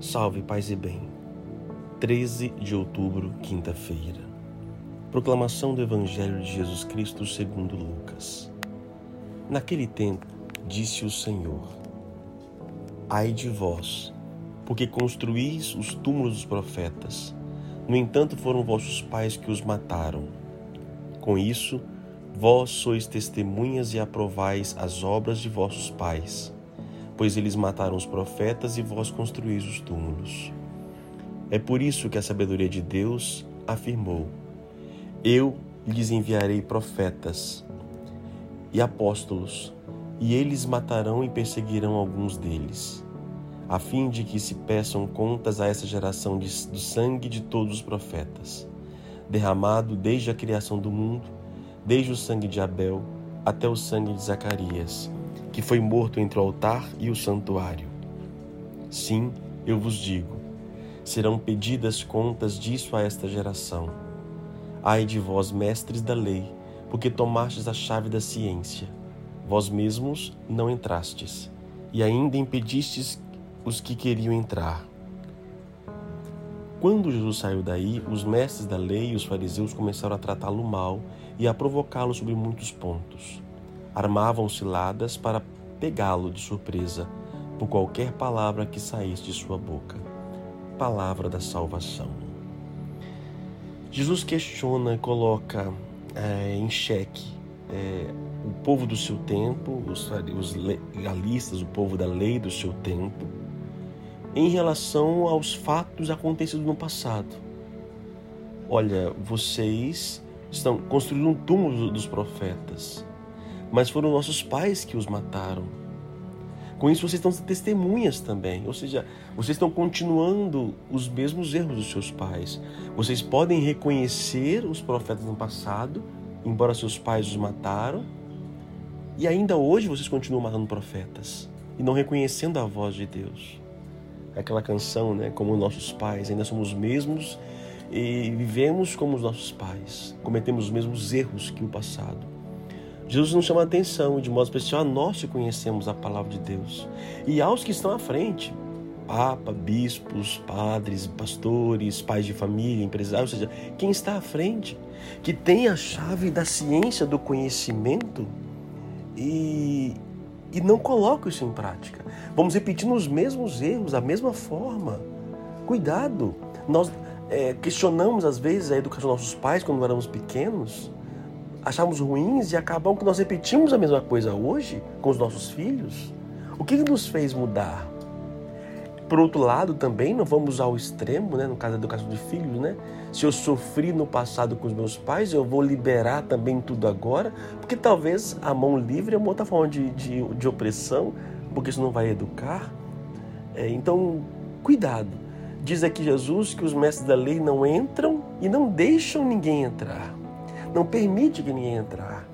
Salve, paz e bem. 13 de outubro, quinta-feira. Proclamação do Evangelho de Jesus Cristo segundo Lucas. Naquele tempo, disse o Senhor: Ai de vós, porque construís os túmulos dos profetas. No entanto, foram vossos pais que os mataram. Com isso, vós sois testemunhas e aprovais as obras de vossos pais pois eles mataram os profetas e vós construís os túmulos. É por isso que a sabedoria de Deus afirmou: Eu lhes enviarei profetas e apóstolos, e eles matarão e perseguirão alguns deles, a fim de que se peçam contas a essa geração de, do sangue de todos os profetas, derramado desde a criação do mundo, desde o sangue de Abel até o sangue de Zacarias que foi morto entre o altar e o santuário. Sim, eu vos digo, serão pedidas contas disso a esta geração. Ai de vós, mestres da lei, porque tomastes a chave da ciência. Vós mesmos não entrastes, e ainda impedistes os que queriam entrar. Quando Jesus saiu daí, os mestres da lei e os fariseus começaram a tratá-lo mal e a provocá-lo sobre muitos pontos armavam ciladas para pegá-lo de surpresa por qualquer palavra que saísse de sua boca. Palavra da salvação. Jesus questiona coloca é, em xeque é, o povo do seu tempo, os, os legalistas, o povo da lei do seu tempo, em relação aos fatos acontecidos no passado. Olha, vocês estão construindo um túmulo dos profetas mas foram nossos pais que os mataram. Com isso, vocês estão testemunhas também, ou seja, vocês estão continuando os mesmos erros dos seus pais. Vocês podem reconhecer os profetas no passado, embora seus pais os mataram, e ainda hoje vocês continuam matando profetas e não reconhecendo a voz de Deus. Aquela canção, né? Como nossos pais, ainda somos os mesmos e vivemos como os nossos pais, cometemos os mesmos erros que o passado. Jesus nos chama a atenção, de modo especial a nós que conhecemos a palavra de Deus. E aos que estão à frente, papa, bispos, padres, pastores, pais de família, empresários, ou seja, quem está à frente, que tem a chave da ciência, do conhecimento e, e não coloca isso em prática. Vamos repetindo os mesmos erros, da mesma forma. Cuidado! Nós é, questionamos às vezes a educação dos nossos pais quando éramos pequenos achamos ruins e acabam que nós repetimos a mesma coisa hoje com os nossos filhos? O que nos fez mudar? Por outro lado, também não vamos ao extremo, né, no caso da educação de filhos, né? Se eu sofri no passado com os meus pais, eu vou liberar também tudo agora, porque talvez a mão livre é uma outra forma de, de, de opressão, porque isso não vai educar. É, então, cuidado. Diz aqui Jesus que os mestres da lei não entram e não deixam ninguém entrar não permite que ninguém entrar.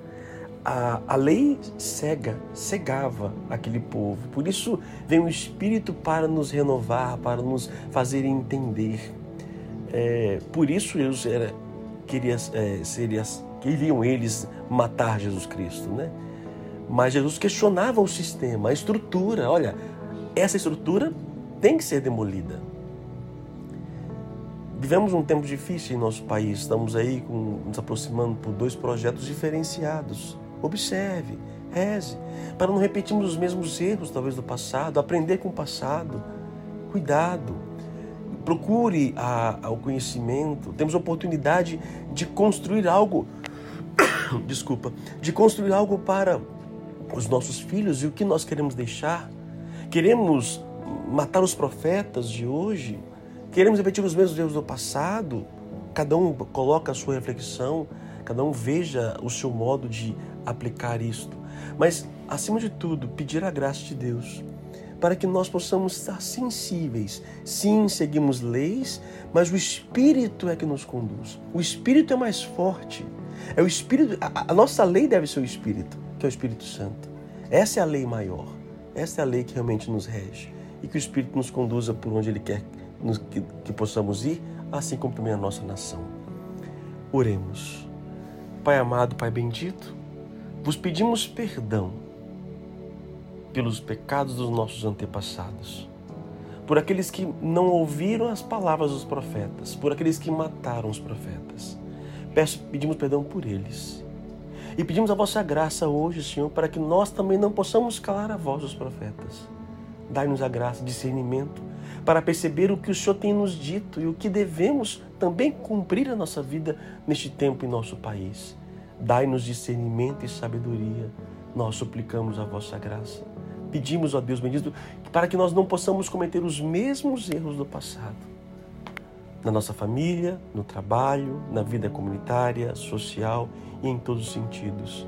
A, a lei cega, cegava aquele povo. Por isso vem o Espírito para nos renovar, para nos fazer entender. É, por isso Jesus era, queria, é, seria, queriam eles matar Jesus Cristo, né? Mas Jesus questionava o sistema, a estrutura. Olha, essa estrutura tem que ser demolida. Vivemos um tempo difícil em nosso país, estamos aí com, nos aproximando por dois projetos diferenciados. Observe, reze, para não repetirmos os mesmos erros, talvez, do passado, aprender com o passado. Cuidado, procure a, o conhecimento. Temos oportunidade de construir algo, desculpa, de construir algo para os nossos filhos e o que nós queremos deixar. Queremos matar os profetas de hoje Queremos repetir os mesmos erros do passado? Cada um coloca a sua reflexão, cada um veja o seu modo de aplicar isto. Mas, acima de tudo, pedir a graça de Deus para que nós possamos estar sensíveis. Sim, seguimos leis, mas o Espírito é que nos conduz. O Espírito é mais forte. É o Espírito. A, a nossa lei deve ser o Espírito, que é o Espírito Santo. Essa é a lei maior. Essa é a lei que realmente nos rege e que o Espírito nos conduza por onde Ele quer que, que possamos ir, assim como também a nossa nação. Oremos. Pai amado, Pai bendito, vos pedimos perdão pelos pecados dos nossos antepassados. por aqueles que não ouviram as palavras dos profetas, por aqueles que mataram os profetas. Peço, pedimos perdão por eles. E pedimos a vossa graça hoje, Senhor, para que nós também não possamos calar a voz dos profetas. Dai-nos a graça, discernimento, para perceber o que o Senhor tem nos dito e o que devemos também cumprir a nossa vida neste tempo em nosso país. Dai-nos discernimento e sabedoria. Nós suplicamos a vossa graça. Pedimos, ó Deus bendito, para que nós não possamos cometer os mesmos erros do passado. Na nossa família, no trabalho, na vida comunitária, social e em todos os sentidos.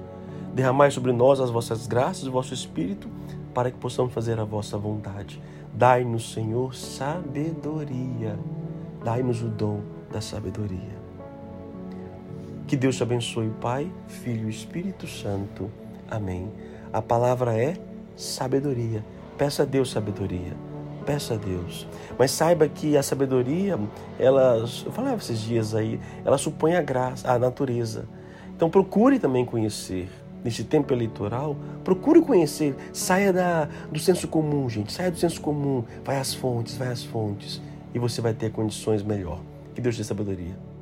Derramai sobre nós as vossas graças o vosso Espírito para que possamos fazer a vossa vontade. Dai-nos, Senhor, sabedoria. Dai-nos o dom da sabedoria. Que Deus te abençoe, Pai, Filho e Espírito Santo. Amém. A palavra é sabedoria. Peça a Deus sabedoria. Peça a Deus. Mas saiba que a sabedoria, ela, eu falava esses dias aí, ela supõe a graça, a natureza. Então procure também conhecer. Neste tempo eleitoral, procure conhecer. Saia da, do senso comum, gente. Saia do senso comum. Vai às fontes, vai às fontes. E você vai ter condições melhor. Que Deus te dê sabedoria.